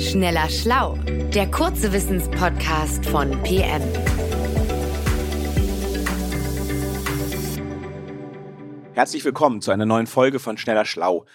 Schneller Schlau, der kurze Wissenspodcast von PM. Herzlich willkommen zu einer neuen Folge von Schneller Schlau.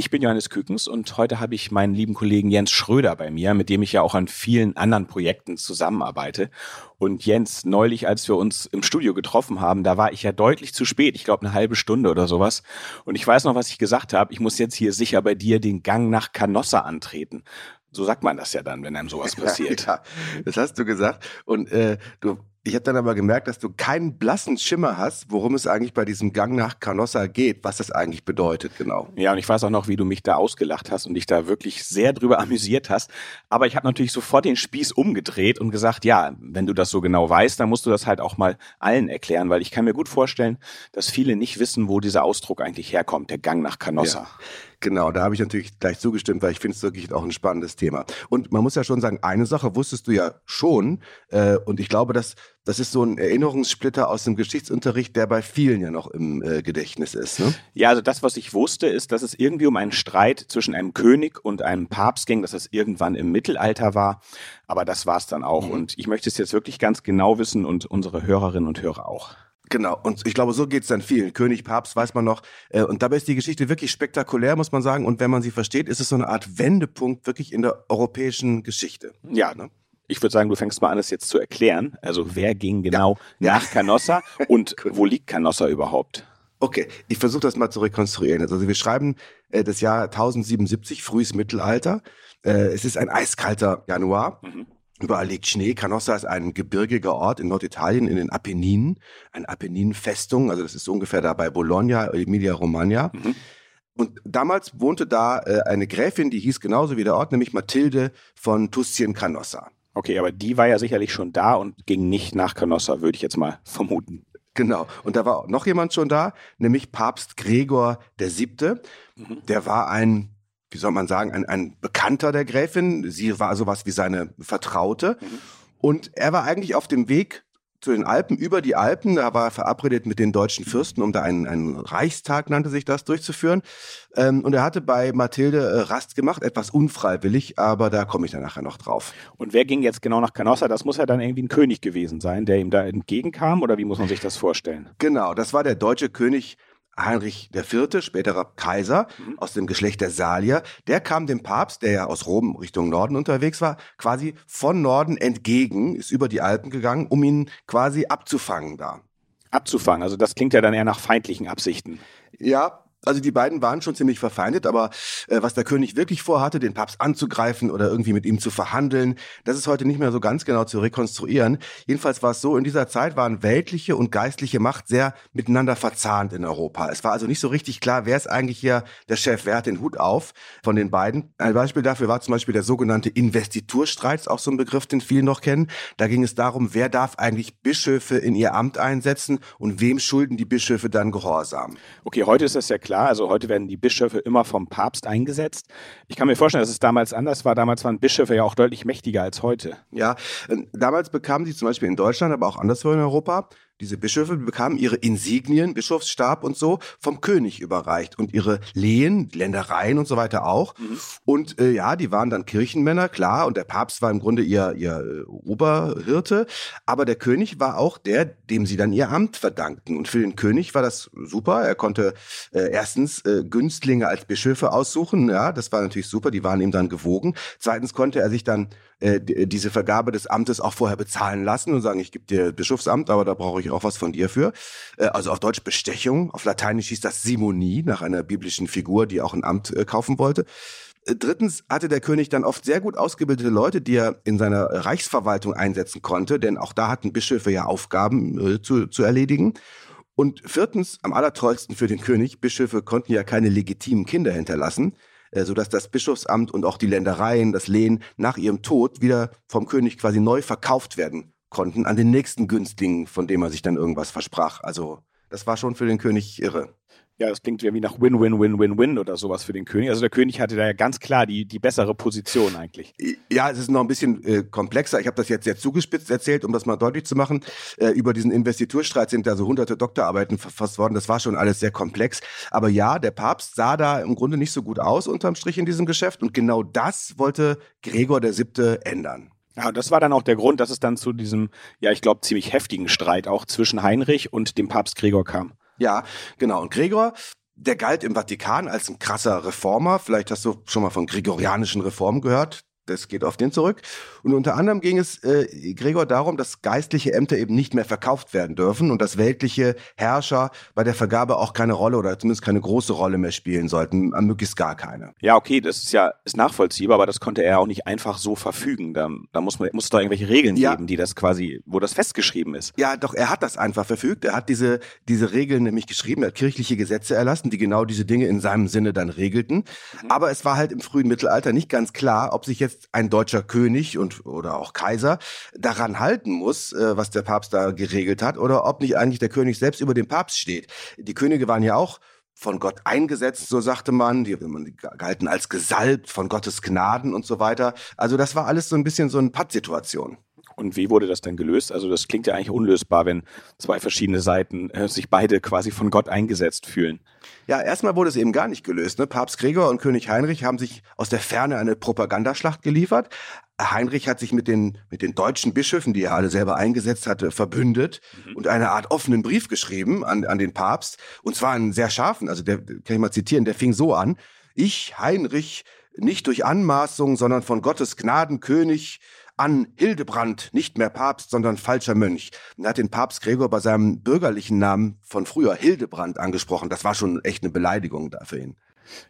Ich bin Johannes Kükens und heute habe ich meinen lieben Kollegen Jens Schröder bei mir, mit dem ich ja auch an vielen anderen Projekten zusammenarbeite. Und Jens, neulich, als wir uns im Studio getroffen haben, da war ich ja deutlich zu spät. Ich glaube, eine halbe Stunde oder sowas. Und ich weiß noch, was ich gesagt habe. Ich muss jetzt hier sicher bei dir den Gang nach Canossa antreten. So sagt man das ja dann, wenn einem sowas passiert. Ja, das hast du gesagt. Und äh, du ich habe dann aber gemerkt, dass du keinen blassen Schimmer hast, worum es eigentlich bei diesem Gang nach Canossa geht, was das eigentlich bedeutet, genau. Ja, und ich weiß auch noch, wie du mich da ausgelacht hast und dich da wirklich sehr drüber amüsiert hast. Aber ich habe natürlich sofort den Spieß umgedreht und gesagt, ja, wenn du das so genau weißt, dann musst du das halt auch mal allen erklären, weil ich kann mir gut vorstellen, dass viele nicht wissen, wo dieser Ausdruck eigentlich herkommt, der Gang nach Canossa. Ja. Genau, da habe ich natürlich gleich zugestimmt, weil ich finde es wirklich auch ein spannendes Thema. Und man muss ja schon sagen, eine Sache wusstest du ja schon, äh, und ich glaube, dass das ist so ein Erinnerungssplitter aus dem Geschichtsunterricht, der bei vielen ja noch im äh, Gedächtnis ist. Ne? Ja, also das, was ich wusste, ist, dass es irgendwie um einen Streit zwischen einem König und einem Papst ging, dass es irgendwann im Mittelalter war. Aber das war es dann auch. Mhm. Und ich möchte es jetzt wirklich ganz genau wissen und unsere Hörerinnen und Hörer auch. Genau, und ich glaube, so geht's dann vielen. König, Papst, weiß man noch. Äh, und dabei ist die Geschichte wirklich spektakulär, muss man sagen. Und wenn man sie versteht, ist es so eine Art Wendepunkt wirklich in der europäischen Geschichte. Ja, ne? Ich würde sagen, du fängst mal an, es jetzt zu erklären. Also wer ging genau ja. nach Canossa und wo liegt Canossa überhaupt? Okay, ich versuche das mal zu rekonstruieren. Also wir schreiben äh, das Jahr 1077, frühes Mittelalter. Äh, es ist ein eiskalter Januar. Mhm. Überall liegt Schnee. Canossa ist ein gebirgiger Ort in Norditalien, in den Apenninen. Eine Apenninenfestung, also das ist ungefähr da bei Bologna, Emilia-Romagna. Mhm. Und damals wohnte da äh, eine Gräfin, die hieß genauso wie der Ort, nämlich Mathilde von Tuscien Canossa. Okay, aber die war ja sicherlich schon da und ging nicht nach Canossa, würde ich jetzt mal vermuten. Genau. Und da war noch jemand schon da, nämlich Papst Gregor der Siebte. Mhm. Der war ein wie soll man sagen, ein, ein Bekannter der Gräfin. Sie war sowas wie seine Vertraute. Mhm. Und er war eigentlich auf dem Weg zu den Alpen, über die Alpen. Da war er verabredet mit den deutschen Fürsten, um da einen, einen Reichstag, nannte sich das, durchzuführen. Ähm, und er hatte bei Mathilde äh, Rast gemacht, etwas unfreiwillig, aber da komme ich dann nachher noch drauf. Und wer ging jetzt genau nach Canossa? Das muss ja dann irgendwie ein König gewesen sein, der ihm da entgegenkam, oder wie muss man sich das vorstellen? Genau, das war der deutsche König Heinrich IV., späterer Kaiser mhm. aus dem Geschlecht der Salier, der kam dem Papst, der ja aus Rom Richtung Norden unterwegs war, quasi von Norden entgegen, ist über die Alpen gegangen, um ihn quasi abzufangen da. Abzufangen, also das klingt ja dann eher nach feindlichen Absichten. Ja, also die beiden waren schon ziemlich verfeindet, aber äh, was der König wirklich vorhatte, den Papst anzugreifen oder irgendwie mit ihm zu verhandeln, das ist heute nicht mehr so ganz genau zu rekonstruieren. Jedenfalls war es so, in dieser Zeit waren weltliche und geistliche Macht sehr miteinander verzahnt in Europa. Es war also nicht so richtig klar, wer ist eigentlich hier der Chef, wer hat den Hut auf von den beiden. Ein Beispiel dafür war zum Beispiel der sogenannte Investiturstreit, auch so ein Begriff, den viele noch kennen. Da ging es darum, wer darf eigentlich Bischöfe in ihr Amt einsetzen und wem schulden die Bischöfe dann Gehorsam. Okay, heute ist das ja klar, also heute werden die Bischöfe immer vom Papst eingesetzt. Ich kann mir vorstellen, dass es damals anders war. Damals waren Bischöfe ja auch deutlich mächtiger als heute. Ja, äh, damals bekamen sie zum Beispiel in Deutschland, aber auch anderswo in Europa diese Bischöfe bekamen ihre Insignien, Bischofsstab und so vom König überreicht und ihre Lehen, Ländereien und so weiter auch. Mhm. Und äh, ja, die waren dann Kirchenmänner, klar, und der Papst war im Grunde ihr, ihr äh, Oberhirte, aber der König war auch der, dem sie dann ihr Amt verdankten. Und für den König war das super. Er konnte äh, erstens äh, Günstlinge als Bischöfe aussuchen, ja, das war natürlich super, die waren ihm dann gewogen. Zweitens konnte er sich dann äh, diese Vergabe des Amtes auch vorher bezahlen lassen und sagen, ich gebe dir Bischofsamt, aber da brauche ich auch was von dir für. Äh, also auf Deutsch Bestechung, auf Lateinisch hieß das Simonie, nach einer biblischen Figur, die auch ein Amt äh, kaufen wollte. Äh, drittens hatte der König dann oft sehr gut ausgebildete Leute, die er in seiner Reichsverwaltung einsetzen konnte, denn auch da hatten Bischöfe ja Aufgaben zu, zu erledigen. Und viertens, am allertollsten für den König, Bischöfe konnten ja keine legitimen Kinder hinterlassen. Sodass das Bischofsamt und auch die Ländereien, das Lehen nach ihrem Tod wieder vom König quasi neu verkauft werden konnten an den nächsten Günstling, von dem er sich dann irgendwas versprach. Also das war schon für den König irre. Ja, das klingt ja wie nach Win-Win-Win-Win-Win oder sowas für den König. Also der König hatte da ja ganz klar die, die bessere Position eigentlich. Ja, es ist noch ein bisschen äh, komplexer. Ich habe das jetzt sehr zugespitzt erzählt, um das mal deutlich zu machen. Äh, über diesen Investiturstreit sind da so hunderte Doktorarbeiten verfasst worden. Das war schon alles sehr komplex. Aber ja, der Papst sah da im Grunde nicht so gut aus unterm Strich in diesem Geschäft. Und genau das wollte Gregor der Siebte ändern. Ja, das war dann auch der Grund, dass es dann zu diesem, ja, ich glaube, ziemlich heftigen Streit auch zwischen Heinrich und dem Papst Gregor kam. Ja, genau. Und Gregor, der galt im Vatikan als ein krasser Reformer. Vielleicht hast du schon mal von gregorianischen Reformen gehört das geht auf den zurück. Und unter anderem ging es äh, Gregor darum, dass geistliche Ämter eben nicht mehr verkauft werden dürfen und dass weltliche Herrscher bei der Vergabe auch keine Rolle oder zumindest keine große Rolle mehr spielen sollten, möglichst gar keine. Ja, okay, das ist ja ist nachvollziehbar, aber das konnte er auch nicht einfach so verfügen. Da, da muss man muss es da irgendwelche Regeln ja. geben, die das quasi, wo das festgeschrieben ist. Ja, doch er hat das einfach verfügt. Er hat diese diese Regeln nämlich geschrieben. Er hat kirchliche Gesetze erlassen, die genau diese Dinge in seinem Sinne dann regelten. Mhm. Aber es war halt im frühen Mittelalter nicht ganz klar, ob sich jetzt jetzt ein deutscher König und oder auch Kaiser daran halten muss, äh, was der Papst da geregelt hat, oder ob nicht eigentlich der König selbst über dem Papst steht. Die Könige waren ja auch von Gott eingesetzt, so sagte man, die, die galten als gesalbt von Gottes Gnaden und so weiter. Also das war alles so ein bisschen so eine Pattsituation. Und wie wurde das denn gelöst? Also das klingt ja eigentlich unlösbar, wenn zwei verschiedene Seiten äh, sich beide quasi von Gott eingesetzt fühlen. Ja, erstmal wurde es eben gar nicht gelöst. Ne? Papst Gregor und König Heinrich haben sich aus der Ferne eine Propagandaschlacht geliefert. Heinrich hat sich mit den, mit den deutschen Bischöfen, die er alle selber eingesetzt hatte, verbündet mhm. und eine Art offenen Brief geschrieben an, an den Papst. Und zwar einen sehr scharfen, also der, kann ich mal zitieren, der fing so an. Ich, Heinrich, nicht durch Anmaßung, sondern von Gottes Gnaden König, an Hildebrand, nicht mehr Papst, sondern falscher Mönch. Und hat den Papst Gregor bei seinem bürgerlichen Namen von früher Hildebrand angesprochen. Das war schon echt eine Beleidigung da für ihn.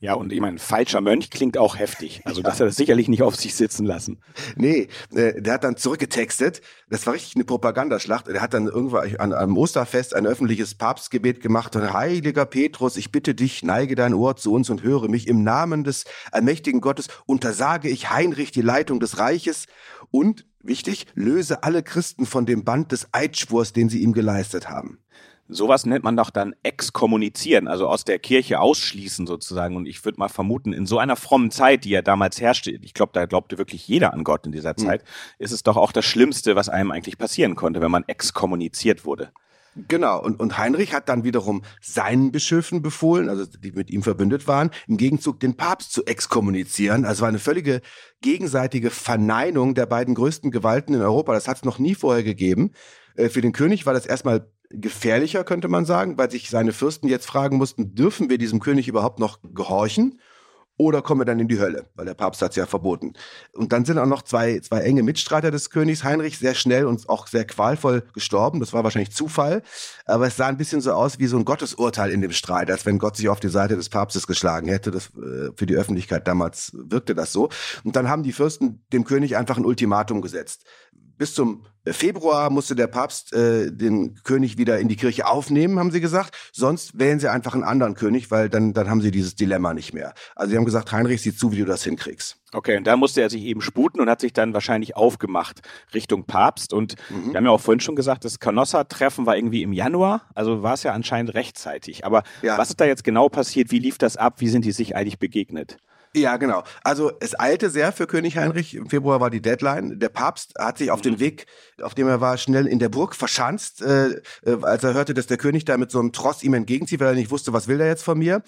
Ja, und ich meine, falscher Mönch klingt auch heftig. Also, dass er das sicherlich nicht auf sich sitzen lassen. Nee, äh, der hat dann zurückgetextet. Das war richtig eine Propagandaschlacht. Der hat dann irgendwann an einem Osterfest ein öffentliches Papstgebet gemacht. Und, Heiliger Petrus, ich bitte dich, neige dein Ohr zu uns und höre mich. Im Namen des allmächtigen Gottes untersage ich Heinrich die Leitung des Reiches und, wichtig, löse alle Christen von dem Band des Eidschwurs, den sie ihm geleistet haben. Sowas nennt man doch dann exkommunizieren, also aus der Kirche ausschließen sozusagen. Und ich würde mal vermuten, in so einer frommen Zeit, die ja damals herrschte, ich glaube, da glaubte wirklich jeder an Gott in dieser hm. Zeit, mhm. ist es doch auch das Schlimmste, was einem eigentlich passieren konnte, wenn man exkommuniziert wurde. Genau, und, und Heinrich hat dann wiederum seinen Bischöfen befohlen, also die mit ihm verbündet waren, im Gegenzug den Papst zu exkommunizieren. Also war eine völlige gegenseitige Verneinung der beiden größten Gewalten in Europa. Das hat es noch nie vorher gegeben. Äh, für den König war das erstmal gefährlicher, könnte man sagen, weil sich seine Fürsten jetzt fragen mussten, dürfen wir diesem König überhaupt noch gehorchen? Oder kommen wir dann in die Hölle? Weil der Papst hat es ja verboten. Und dann sind auch noch zwei, zwei enge Mitstreiter des Königs Heinrich sehr schnell und auch sehr qualvoll gestorben. Das war wahrscheinlich Zufall. Aber es sah ein bisschen so aus wie so ein Gottesurteil in dem Streit, als wenn Gott sich auf die Seite des Papstes geschlagen hätte. Das, äh, für die Öffentlichkeit damals wirkte das so. Und dann haben die Fürsten dem König einfach ein Ultimatum gesetzt bis zum Februar musste der Papst äh, den König wieder in die Kirche aufnehmen, haben sie gesagt. Sonst wählen sie einfach einen anderen König, weil dann, dann haben sie dieses Dilemma nicht mehr. Also sie haben gesagt, Heinrich, sieh zu, wie du das hinkriegst. Okay, und da musste er sich eben sputen und hat sich dann wahrscheinlich aufgemacht Richtung Papst. Und mhm. wir haben ja auch vorhin schon gesagt, das Canossa-Treffen war irgendwie im Januar, also war es ja anscheinend rechtzeitig. Aber ja. was ist da jetzt genau passiert? Wie lief das ab? Wie sind die sich eigentlich begegnet? Ja, genau. Also es eilte sehr für König Heinrich. Im Februar war die Deadline. Der Papst hat sich auf den Weg, auf dem er war, schnell in der Burg verschanzt, äh, äh, als er hörte, dass der König da mit so einem Tross ihm entgegenzieht, weil er nicht wusste, was will der jetzt von mir.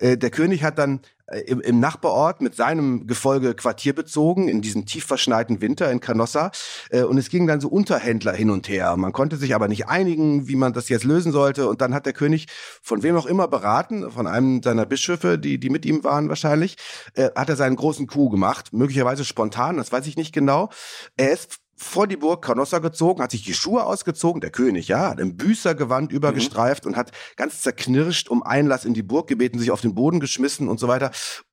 Äh, der König hat dann äh, im, im Nachbarort mit seinem Gefolge Quartier bezogen, in diesem tief verschneiten Winter in Canossa. Äh, und es gingen dann so Unterhändler hin und her. Man konnte sich aber nicht einigen, wie man das jetzt lösen sollte. Und dann hat der König von wem auch immer beraten, von einem seiner Bischöfe, die, die mit ihm waren wahrscheinlich, hat er seinen großen Coup gemacht. Möglicherweise spontan, das weiß ich nicht genau. Er ist vor die Burg Canossa gezogen, hat sich die Schuhe ausgezogen, der König, ja, hat im Büßergewand übergestreift mhm. und hat ganz zerknirscht um Einlass in die Burg gebeten, sich auf den Boden geschmissen und so weiter.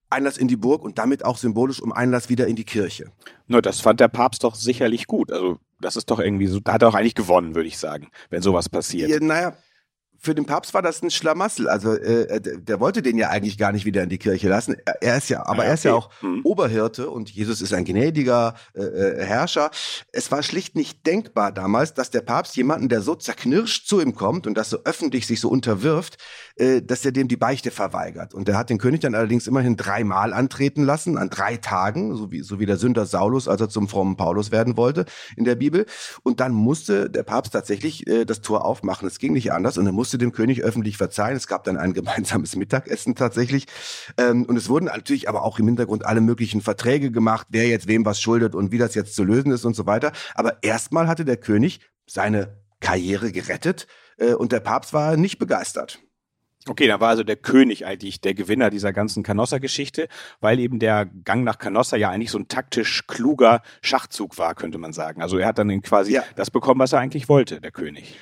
Einlass in die Burg und damit auch symbolisch um Einlass wieder in die Kirche. No, das fand der Papst doch sicherlich gut. Also, das ist doch irgendwie so, da hat er auch eigentlich gewonnen, würde ich sagen, wenn sowas passiert. Ja, naja, für den Papst war das ein Schlamassel. Also äh, der, der, wollte den ja eigentlich gar nicht wieder in die Kirche lassen. Er, ist ja, aber ja, er ist ja auch mhm. Oberhirte und Jesus ist ein gnädiger äh, äh, Herrscher. Es war schlicht nicht denkbar damals, dass der Papst jemanden, der so zerknirscht zu ihm kommt und das so öffentlich sich so unterwirft, äh, dass er dem die Beichte verweigert. Und er hat den König dann allerdings immerhin dreimal antreten lassen, an drei Tagen, so wie, so wie der Sünder Saulus, als er zum frommen Paulus werden wollte in der Bibel. Und dann musste der Papst tatsächlich äh, das Tor aufmachen. Es ging nicht anders und er musste dem König öffentlich verzeihen. Es gab dann ein gemeinsames Mittagessen tatsächlich. Ähm, und es wurden natürlich aber auch im Hintergrund alle möglichen Verträge gemacht, wer jetzt wem was schuldet und wie das jetzt zu lösen ist und so weiter. Aber erstmal hatte der König seine Karriere gerettet äh, und der Papst war nicht begeistert. Okay, da war also der König eigentlich der Gewinner dieser ganzen Canossa-Geschichte, weil eben der Gang nach Canossa ja eigentlich so ein taktisch kluger Schachzug war, könnte man sagen. Also er hat dann quasi ja. das bekommen, was er eigentlich wollte, der König.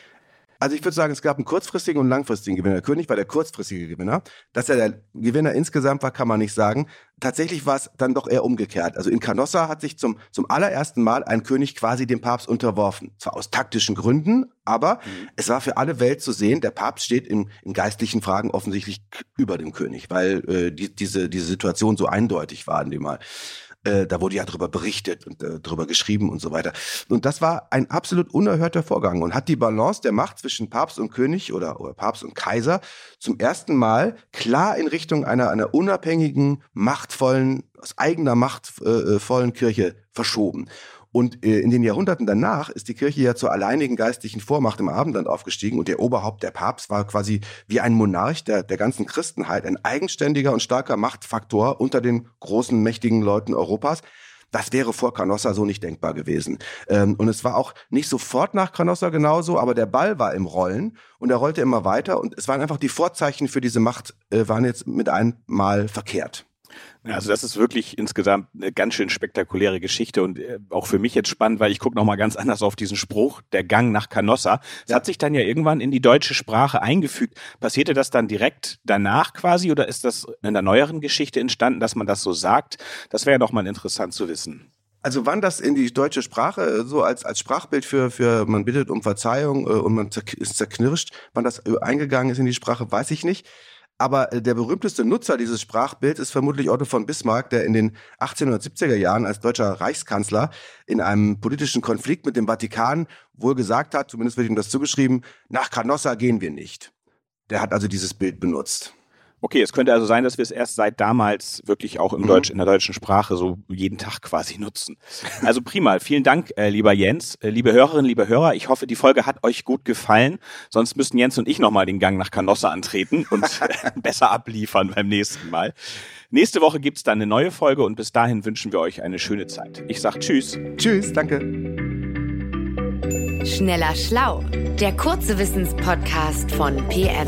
Also ich würde sagen, es gab einen kurzfristigen und langfristigen Gewinner. Der König war der kurzfristige Gewinner. Dass er der Gewinner insgesamt war, kann man nicht sagen. Tatsächlich war es dann doch eher umgekehrt. Also in Canossa hat sich zum, zum allerersten Mal ein König quasi dem Papst unterworfen. Zwar aus taktischen Gründen, aber mhm. es war für alle Welt zu sehen, der Papst steht in, in geistlichen Fragen offensichtlich über dem König, weil äh, die, diese, diese Situation so eindeutig war in dem Mal. Äh, da wurde ja drüber berichtet und äh, drüber geschrieben und so weiter. Und das war ein absolut unerhörter Vorgang und hat die Balance der Macht zwischen Papst und König oder, oder Papst und Kaiser zum ersten Mal klar in Richtung einer, einer unabhängigen, machtvollen, aus eigener Macht äh, äh vollen Kirche verschoben. Und äh, in den Jahrhunderten danach ist die Kirche ja zur alleinigen geistlichen Vormacht im Abendland aufgestiegen und der Oberhaupt, der Papst, war quasi wie ein Monarch der, der ganzen Christenheit, ein eigenständiger und starker Machtfaktor unter den großen, mächtigen Leuten Europas. Das wäre vor Canossa so nicht denkbar gewesen. Ähm, und es war auch nicht sofort nach Canossa genauso, aber der Ball war im Rollen und er rollte immer weiter und es waren einfach die Vorzeichen für diese Macht, äh, waren jetzt mit einmal verkehrt. Also das ist wirklich insgesamt eine ganz schön spektakuläre Geschichte und äh, auch für mich jetzt spannend, weil ich gucke nochmal ganz anders auf diesen Spruch, der Gang nach Canossa. Es ja. hat sich dann ja irgendwann in die deutsche Sprache eingefügt. Passierte das dann direkt danach quasi oder ist das in der neueren Geschichte entstanden, dass man das so sagt? Das wäre ja nochmal interessant zu wissen. Also wann das in die deutsche Sprache äh, so als, als Sprachbild für, für man bittet um Verzeihung äh, und man ist zerknirscht, wann das eingegangen ist in die Sprache, weiß ich nicht. Aber äh, der berühmteste Nutzer dieses Sprachbilds ist vermutlich Otto von Bismarck, der in den 1870er Jahren als deutscher Reichskanzler in einem politischen Konflikt mit dem Vatikan wohl gesagt hat, zumindest wird ihm das zugeschrieben, nach Canossa gehen wir nicht. Der hat also dieses Bild benutzt. Okay, es könnte also sein, dass wir es erst seit damals wirklich auch im mhm. Deutsch, in der deutschen Sprache so jeden Tag quasi nutzen. Also prima. Vielen Dank, äh, lieber Jens. Äh, liebe Hörerinnen, liebe Hörer, ich hoffe, die Folge hat euch gut gefallen. Sonst müssten Jens und ich nochmal den Gang nach Canossa antreten und besser abliefern beim nächsten Mal. Nächste Woche gibt's dann eine neue Folge und bis dahin wünschen wir euch eine schöne Zeit. Ich sag Tschüss. Tschüss, danke. Schneller Schlau, der kurze Wissenspodcast von PM.